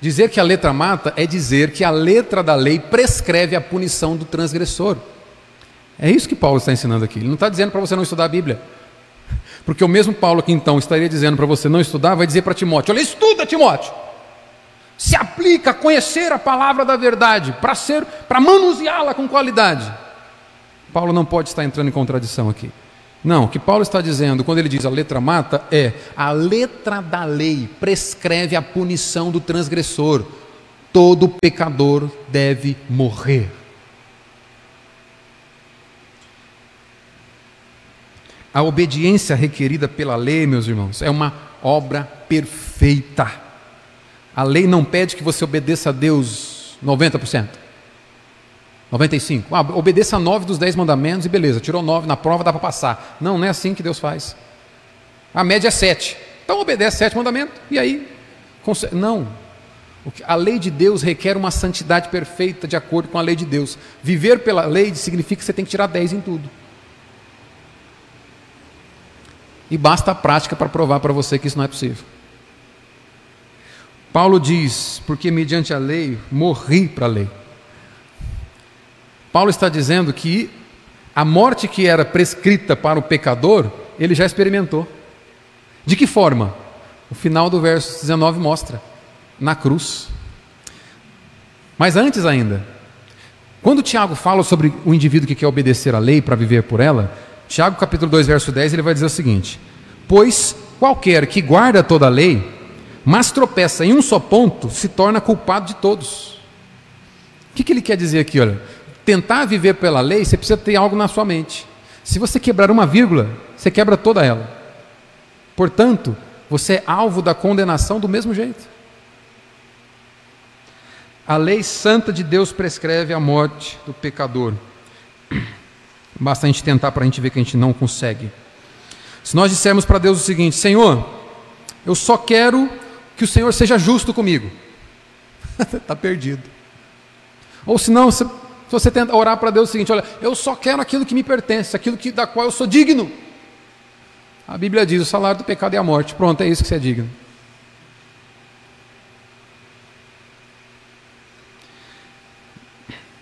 Dizer que a letra mata é dizer que a letra da lei prescreve a punição do transgressor. É isso que Paulo está ensinando aqui. Ele não está dizendo para você não estudar a Bíblia. Porque o mesmo Paulo que então estaria dizendo para você não estudar, vai dizer para Timóteo: olha, estuda, Timóteo se aplica a conhecer a palavra da verdade, para ser, para manuseá-la com qualidade. Paulo não pode estar entrando em contradição aqui. Não, o que Paulo está dizendo quando ele diz a letra mata é a letra da lei prescreve a punição do transgressor. Todo pecador deve morrer. A obediência requerida pela lei, meus irmãos, é uma obra perfeita. A lei não pede que você obedeça a Deus 90%. 95%. Ah, obedeça a 9 dos 10 mandamentos e beleza, tirou 9 na prova, dá para passar. Não, não é assim que Deus faz. A média é 7. Então obedece 7 mandamentos e aí. Não. A lei de Deus requer uma santidade perfeita de acordo com a lei de Deus. Viver pela lei significa que você tem que tirar 10 em tudo. E basta a prática para provar para você que isso não é possível. Paulo diz: porque mediante a lei morri para a lei. Paulo está dizendo que a morte que era prescrita para o pecador, ele já experimentou. De que forma? O final do verso 19 mostra: na cruz. Mas antes ainda, quando Tiago fala sobre o indivíduo que quer obedecer à lei para viver por ela, Tiago capítulo 2, verso 10, ele vai dizer o seguinte: Pois qualquer que guarda toda a lei, mas tropeça em um só ponto, se torna culpado de todos. O que, que ele quer dizer aqui? Olha, tentar viver pela lei, você precisa ter algo na sua mente. Se você quebrar uma vírgula, você quebra toda ela. Portanto, você é alvo da condenação do mesmo jeito. A lei santa de Deus prescreve a morte do pecador. Basta a gente tentar para a gente ver que a gente não consegue. Se nós dissermos para Deus o seguinte: Senhor, eu só quero que o Senhor seja justo comigo. Está perdido. Ou senão, você Se você tenta orar para Deus é o seguinte: olha, eu só quero aquilo que me pertence, aquilo que, da qual eu sou digno. A Bíblia diz: o salário do pecado é a morte. Pronto, é isso que você é digno.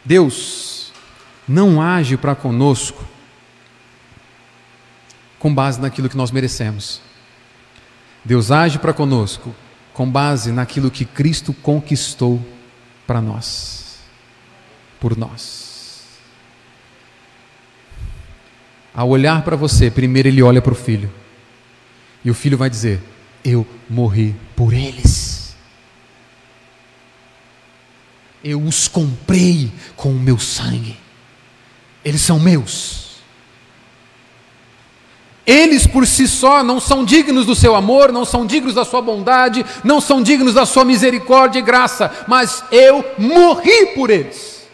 Deus não age para conosco com base naquilo que nós merecemos. Deus age para conosco com base naquilo que Cristo conquistou para nós, por nós. Ao olhar para você, primeiro ele olha para o filho, e o filho vai dizer: Eu morri por eles. eu os comprei com o meu sangue. Eles são meus. Eles por si só não são dignos do seu amor, não são dignos da sua bondade, não são dignos da sua misericórdia e graça, mas eu morri por eles.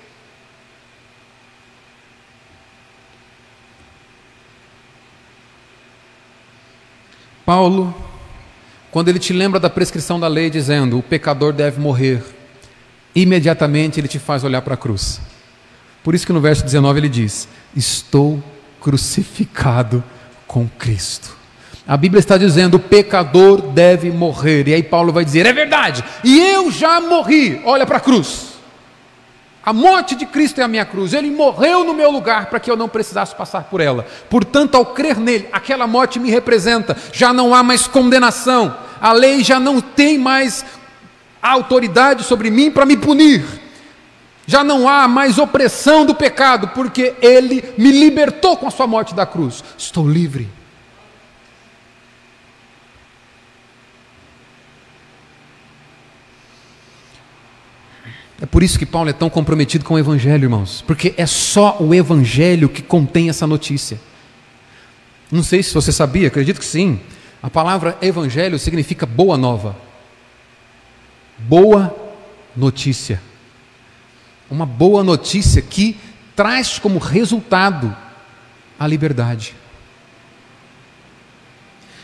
Paulo, quando ele te lembra da prescrição da lei, dizendo: o pecador deve morrer, imediatamente ele te faz olhar para a cruz. Por isso que no verso 19 ele diz: Estou crucificado com Cristo. A Bíblia está dizendo: o pecador deve morrer. E aí Paulo vai dizer: é verdade, e eu já morri. Olha para a cruz. A morte de Cristo é a minha cruz. Ele morreu no meu lugar para que eu não precisasse passar por ela. Portanto, ao crer nele, aquela morte me representa. Já não há mais condenação. A lei já não tem mais autoridade sobre mim para me punir. Já não há mais opressão do pecado, porque ele me libertou com a sua morte da cruz. Estou livre. É por isso que Paulo é tão comprometido com o Evangelho, irmãos, porque é só o Evangelho que contém essa notícia. Não sei se você sabia, acredito que sim. A palavra Evangelho significa boa nova boa notícia. Uma boa notícia que traz como resultado a liberdade.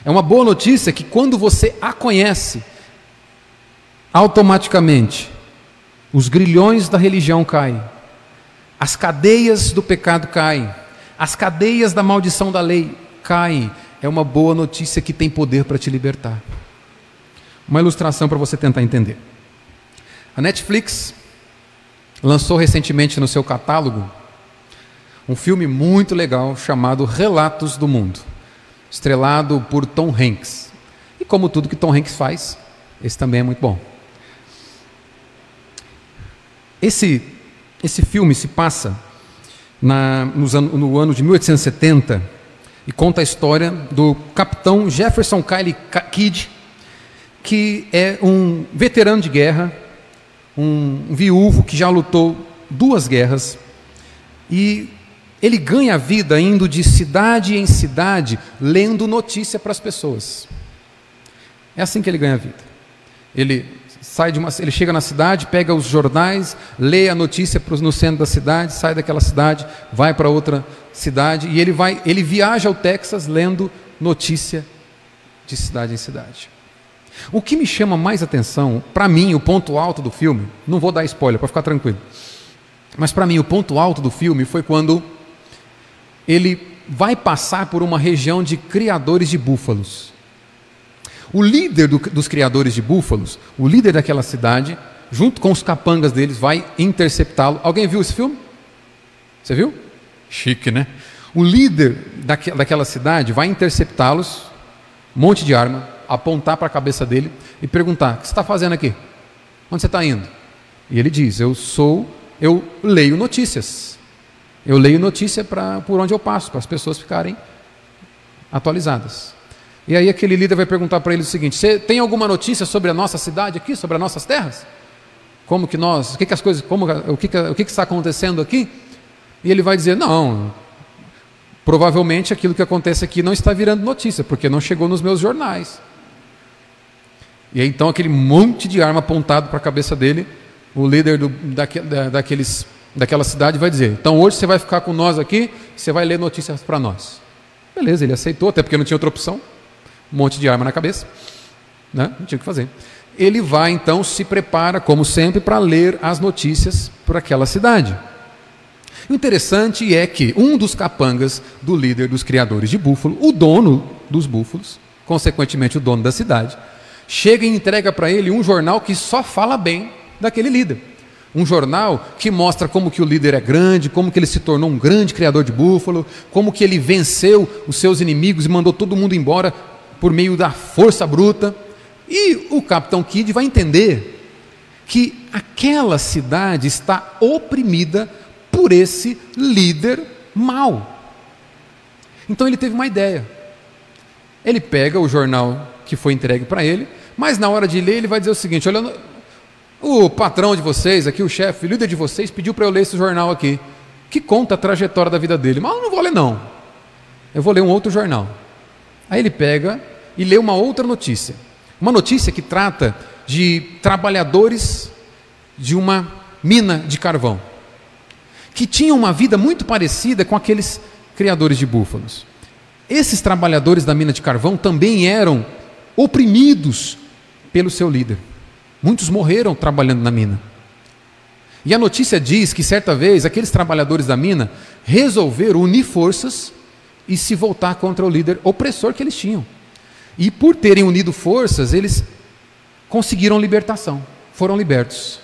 É uma boa notícia que quando você a conhece, automaticamente os grilhões da religião caem, as cadeias do pecado caem, as cadeias da maldição da lei caem. É uma boa notícia que tem poder para te libertar. Uma ilustração para você tentar entender. A Netflix lançou recentemente no seu catálogo um filme muito legal chamado Relatos do Mundo, estrelado por Tom Hanks. E como tudo que Tom Hanks faz, esse também é muito bom. Esse, esse filme se passa na, ano, no ano de 1870 e conta a história do capitão Jefferson Kyle Kidd, que é um veterano de guerra, um viúvo que já lutou duas guerras, e ele ganha a vida indo de cidade em cidade, lendo notícia para as pessoas. É assim que ele ganha a vida. Ele sai de uma, ele chega na cidade, pega os jornais, lê a notícia no centro da cidade, sai daquela cidade, vai para outra cidade e ele vai, ele viaja ao Texas lendo notícia de cidade em cidade. O que me chama mais atenção, para mim, o ponto alto do filme, não vou dar spoiler para ficar tranquilo, mas para mim o ponto alto do filme foi quando ele vai passar por uma região de criadores de búfalos. O líder do, dos criadores de búfalos, o líder daquela cidade, junto com os capangas deles, vai interceptá-lo. Alguém viu esse filme? Você viu? Chique, né? O líder daque, daquela cidade vai interceptá-los, monte de arma, apontar para a cabeça dele e perguntar: O que você está fazendo aqui? Onde você está indo? E ele diz: Eu sou, eu leio notícias. Eu leio notícia para por onde eu passo, para as pessoas ficarem atualizadas. E aí aquele líder vai perguntar para ele o seguinte: Você tem alguma notícia sobre a nossa cidade aqui, sobre as nossas terras? Como que nós, o que, que as coisas, como, o que, que, o que, que está acontecendo aqui? E ele vai dizer: Não, provavelmente aquilo que acontece aqui não está virando notícia, porque não chegou nos meus jornais. E aí, então aquele monte de arma apontado para a cabeça dele, o líder do, da, daqueles, daquela cidade vai dizer: Então hoje você vai ficar com nós aqui, você vai ler notícias para nós. Beleza, ele aceitou, até porque não tinha outra opção. Um monte de arma na cabeça, né? não tinha o que fazer. Ele vai então, se prepara, como sempre, para ler as notícias por aquela cidade. O interessante é que um dos capangas do líder dos criadores de búfalo, o dono dos búfalos, consequentemente o dono da cidade, chega e entrega para ele um jornal que só fala bem daquele líder. Um jornal que mostra como que o líder é grande, como que ele se tornou um grande criador de búfalo, como que ele venceu os seus inimigos e mandou todo mundo embora por meio da força bruta. E o capitão Kidd vai entender que aquela cidade está oprimida por esse líder mau. Então ele teve uma ideia. Ele pega o jornal que foi entregue para ele, mas na hora de ler ele vai dizer o seguinte: olha, o patrão de vocês, aqui o chefe, o líder de vocês, pediu para eu ler esse jornal aqui, que conta a trajetória da vida dele. Mas eu não vou ler, não. Eu vou ler um outro jornal. Aí ele pega e lê uma outra notícia. Uma notícia que trata de trabalhadores de uma mina de carvão, que tinham uma vida muito parecida com aqueles criadores de búfalos. Esses trabalhadores da mina de carvão também eram oprimidos pelo seu líder. Muitos morreram trabalhando na mina. E a notícia diz que certa vez aqueles trabalhadores da mina resolveram unir forças e se voltar contra o líder opressor que eles tinham. E por terem unido forças, eles conseguiram libertação, foram libertos.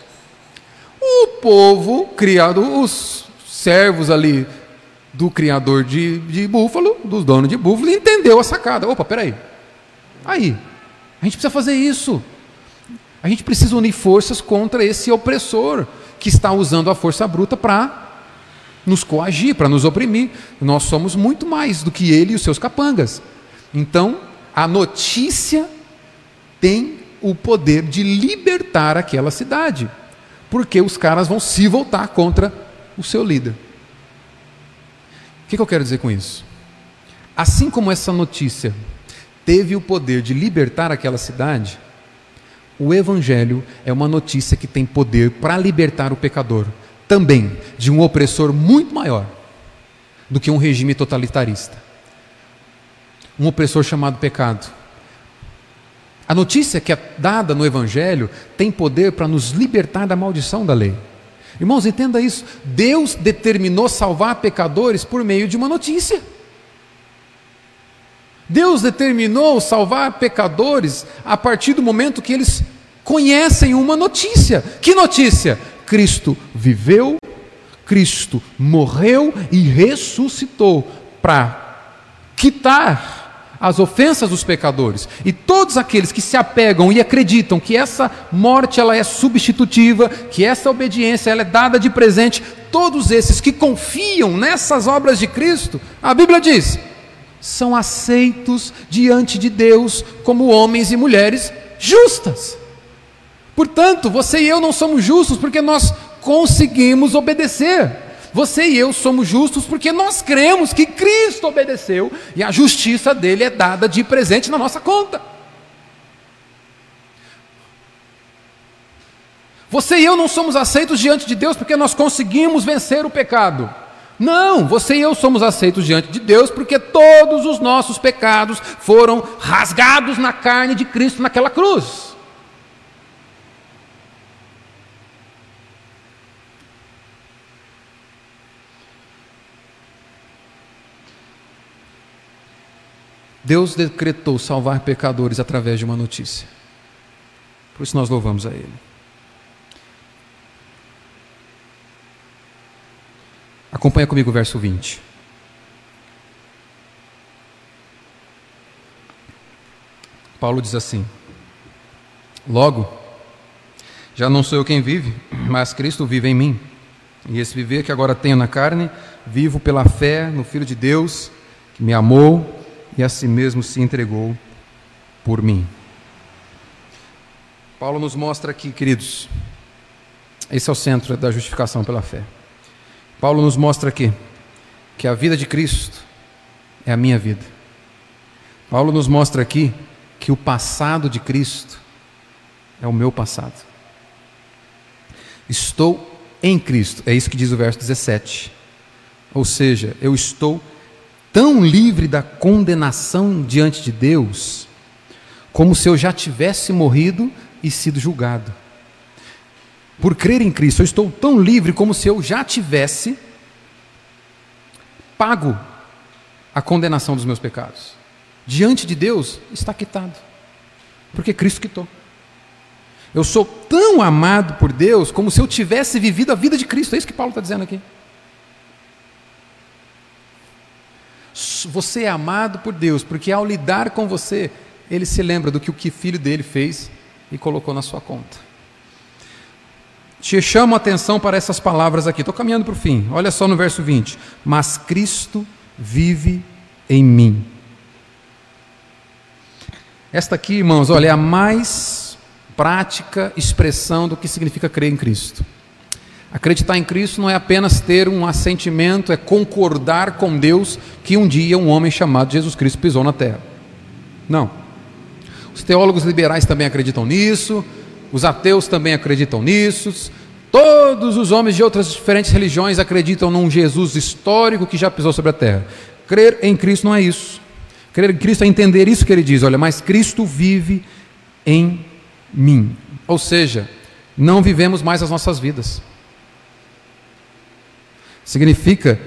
O povo criado, os servos ali do criador de, de búfalo, dos donos de búfalo, entendeu a sacada. Opa, peraí. Aí, a gente precisa fazer isso. A gente precisa unir forças contra esse opressor que está usando a força bruta para nos coagir, para nos oprimir. Nós somos muito mais do que ele e os seus capangas. Então, a notícia tem o poder de libertar aquela cidade, porque os caras vão se voltar contra o seu líder. O que, eu quero dizer com isso? Assim como essa notícia teve o poder de libertar aquela cidade, o Evangelho é uma notícia que tem poder para libertar o pecador, também de um opressor muito maior do que um regime totalitarista um opressor chamado pecado. A notícia que é dada no Evangelho tem poder para nos libertar da maldição da lei. Irmãos, entenda isso. Deus determinou salvar pecadores por meio de uma notícia. Deus determinou salvar pecadores a partir do momento que eles conhecem uma notícia. Que notícia? Cristo viveu, Cristo morreu e ressuscitou para quitar as ofensas dos pecadores. E todos aqueles que se apegam e acreditam que essa morte ela é substitutiva, que essa obediência ela é dada de presente, todos esses que confiam nessas obras de Cristo, a Bíblia diz, são aceitos diante de Deus como homens e mulheres justas. Portanto, você e eu não somos justos porque nós conseguimos obedecer. Você e eu somos justos porque nós cremos que Cristo obedeceu e a justiça dele é dada de presente na nossa conta. Você e eu não somos aceitos diante de Deus porque nós conseguimos vencer o pecado. Não, você e eu somos aceitos diante de Deus porque todos os nossos pecados foram rasgados na carne de Cristo naquela cruz. Deus decretou salvar pecadores através de uma notícia. Por isso nós louvamos a Ele. Acompanha comigo o verso 20. Paulo diz assim: Logo, já não sou eu quem vive, mas Cristo vive em mim. E esse viver que agora tenho na carne, vivo pela fé no Filho de Deus, que me amou e a si mesmo se entregou por mim. Paulo nos mostra aqui, queridos, esse é o centro da justificação pela fé. Paulo nos mostra aqui que a vida de Cristo é a minha vida. Paulo nos mostra aqui que o passado de Cristo é o meu passado. Estou em Cristo, é isso que diz o verso 17. Ou seja, eu estou tão livre da condenação diante de Deus, como se eu já tivesse morrido e sido julgado. Por crer em Cristo, eu estou tão livre como se eu já tivesse pago a condenação dos meus pecados. Diante de Deus está quitado, porque Cristo quitou. Eu sou tão amado por Deus como se eu tivesse vivido a vida de Cristo. É isso que Paulo está dizendo aqui. Você é amado por Deus, porque ao lidar com você, ele se lembra do que o filho dele fez e colocou na sua conta. Te chamo a atenção para essas palavras aqui. Estou caminhando para o fim. Olha só no verso 20. Mas Cristo vive em mim. Esta aqui, irmãos, olha, é a mais prática expressão do que significa crer em Cristo. Acreditar em Cristo não é apenas ter um assentimento, é concordar com Deus que um dia um homem chamado Jesus Cristo pisou na terra. Não. Os teólogos liberais também acreditam nisso, os ateus também acreditam nisso, todos os homens de outras diferentes religiões acreditam num Jesus histórico que já pisou sobre a terra. Crer em Cristo não é isso. Crer em Cristo é entender isso que ele diz, olha, mas Cristo vive em mim. Ou seja, não vivemos mais as nossas vidas. Significa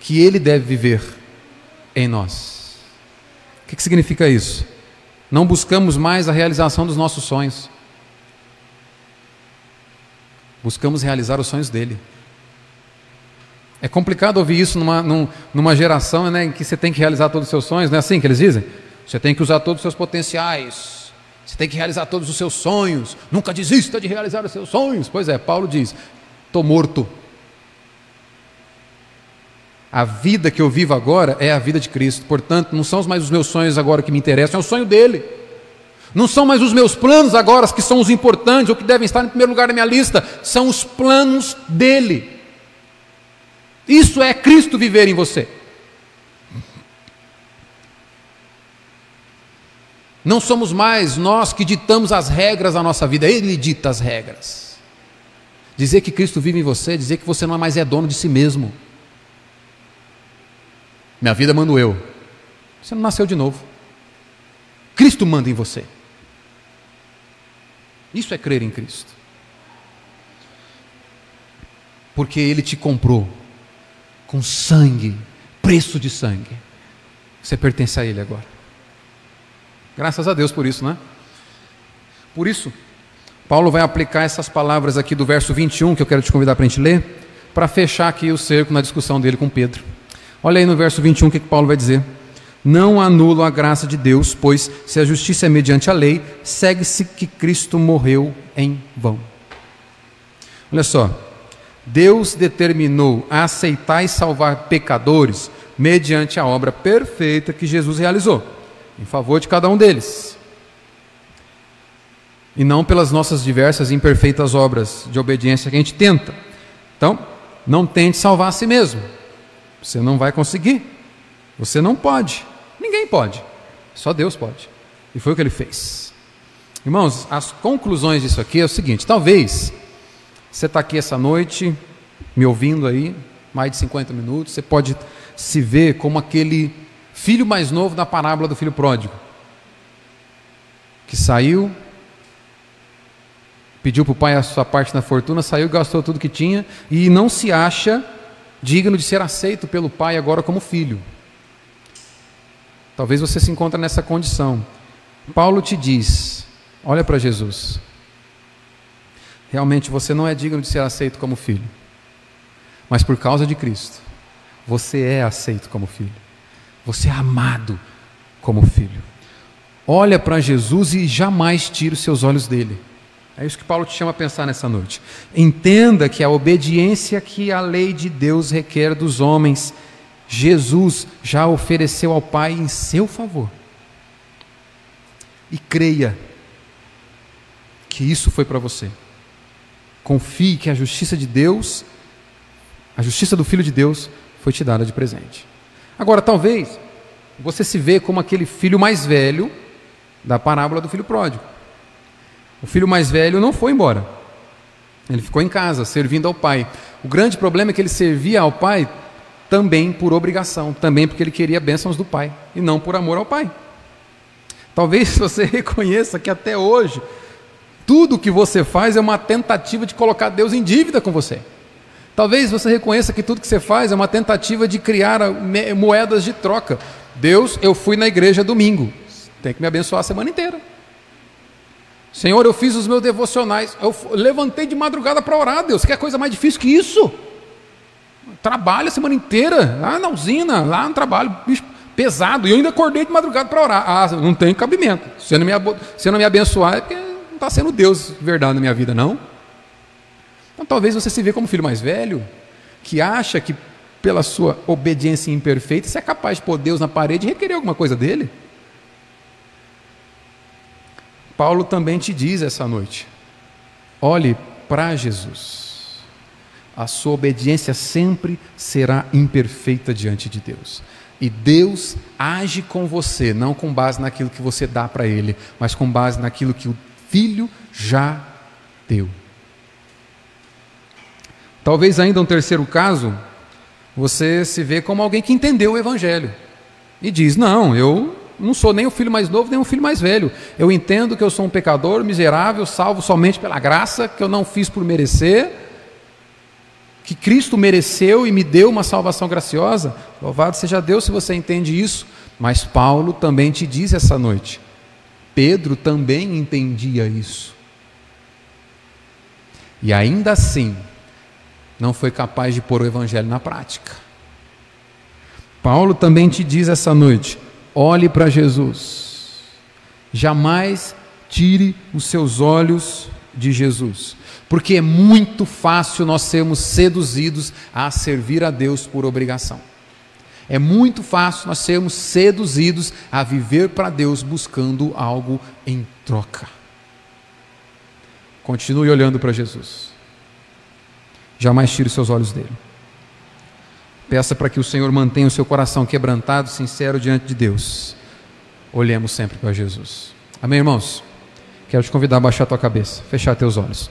que Ele deve viver em nós. O que, que significa isso? Não buscamos mais a realização dos nossos sonhos. Buscamos realizar os sonhos dele. É complicado ouvir isso numa, numa geração né, em que você tem que realizar todos os seus sonhos, não é assim que eles dizem? Você tem que usar todos os seus potenciais, você tem que realizar todos os seus sonhos. Nunca desista de realizar os seus sonhos. Pois é, Paulo diz: estou morto. A vida que eu vivo agora é a vida de Cristo. Portanto, não são mais os meus sonhos agora que me interessam, é o sonho dele. Não são mais os meus planos agora que são os importantes ou que devem estar em primeiro lugar na minha lista, são os planos dele. Isso é Cristo viver em você. Não somos mais nós que ditamos as regras da nossa vida, Ele dita as regras. Dizer que Cristo vive em você, dizer que você não é mais é dono de si mesmo. Minha vida mando eu. Você não nasceu de novo. Cristo manda em você. Isso é crer em Cristo. Porque Ele te comprou com sangue, preço de sangue. Você pertence a Ele agora. Graças a Deus por isso, né? Por isso, Paulo vai aplicar essas palavras aqui do verso 21, que eu quero te convidar para a gente ler, para fechar aqui o cerco na discussão dele com Pedro. Olha aí no verso 21 o que, que Paulo vai dizer. Não anulo a graça de Deus, pois se a justiça é mediante a lei, segue-se que Cristo morreu em vão. Olha só, Deus determinou aceitar e salvar pecadores mediante a obra perfeita que Jesus realizou em favor de cada um deles. E não pelas nossas diversas e imperfeitas obras de obediência que a gente tenta. Então, não tente salvar a si mesmo. Você não vai conseguir. Você não pode. Ninguém pode. Só Deus pode. E foi o que ele fez. Irmãos, as conclusões disso aqui é o seguinte: talvez você está aqui essa noite, me ouvindo aí, mais de 50 minutos, você pode se ver como aquele filho mais novo da parábola do filho pródigo, que saiu, pediu para o pai a sua parte da fortuna, saiu, gastou tudo que tinha e não se acha digno de ser aceito pelo pai agora como filho. Talvez você se encontre nessa condição. Paulo te diz: olha para Jesus. Realmente você não é digno de ser aceito como filho. Mas por causa de Cristo, você é aceito como filho. Você é amado como filho. Olha para Jesus e jamais tire os seus olhos dele. É isso que Paulo te chama a pensar nessa noite. Entenda que a obediência que a lei de Deus requer dos homens, Jesus já ofereceu ao Pai em seu favor. E creia que isso foi para você. Confie que a justiça de Deus, a justiça do Filho de Deus, foi te dada de presente. Agora, talvez você se vê como aquele filho mais velho da parábola do filho pródigo. O filho mais velho não foi embora. Ele ficou em casa, servindo ao pai. O grande problema é que ele servia ao pai também por obrigação, também porque ele queria bênçãos do pai e não por amor ao pai. Talvez você reconheça que até hoje tudo que você faz é uma tentativa de colocar Deus em dívida com você. Talvez você reconheça que tudo que você faz é uma tentativa de criar moedas de troca. Deus, eu fui na igreja domingo, tem que me abençoar a semana inteira. Senhor, eu fiz os meus devocionais, eu levantei de madrugada para orar, Deus, quer coisa mais difícil que isso? Trabalho a semana inteira, lá na usina, lá no trabalho, bicho, pesado, e eu ainda acordei de madrugada para orar. Ah, não tem cabimento. Se não me, não me abençoar, é porque não está sendo Deus de verdade na minha vida, não. Então talvez você se vê como filho mais velho, que acha que pela sua obediência imperfeita você é capaz de pôr Deus na parede e requerer alguma coisa dele. Paulo também te diz essa noite: olhe para Jesus. A sua obediência sempre será imperfeita diante de Deus. E Deus age com você, não com base naquilo que você dá para Ele, mas com base naquilo que o Filho já deu. Talvez ainda um terceiro caso, você se vê como alguém que entendeu o Evangelho e diz: Não, eu não sou nem o filho mais novo, nem o filho mais velho. Eu entendo que eu sou um pecador, miserável, salvo somente pela graça, que eu não fiz por merecer, que Cristo mereceu e me deu uma salvação graciosa. Louvado seja Deus se você entende isso. Mas Paulo também te diz essa noite. Pedro também entendia isso. E ainda assim, não foi capaz de pôr o Evangelho na prática. Paulo também te diz essa noite: olhe para Jesus, jamais tire os seus olhos de Jesus, porque é muito fácil nós sermos seduzidos a servir a Deus por obrigação. É muito fácil nós sermos seduzidos a viver para Deus buscando algo em troca. Continue olhando para Jesus. Jamais tire seus olhos dele. Peça para que o Senhor mantenha o seu coração quebrantado, sincero diante de Deus. Olhemos sempre para Jesus. Amém, irmãos? Quero te convidar a baixar a tua cabeça, fechar teus olhos.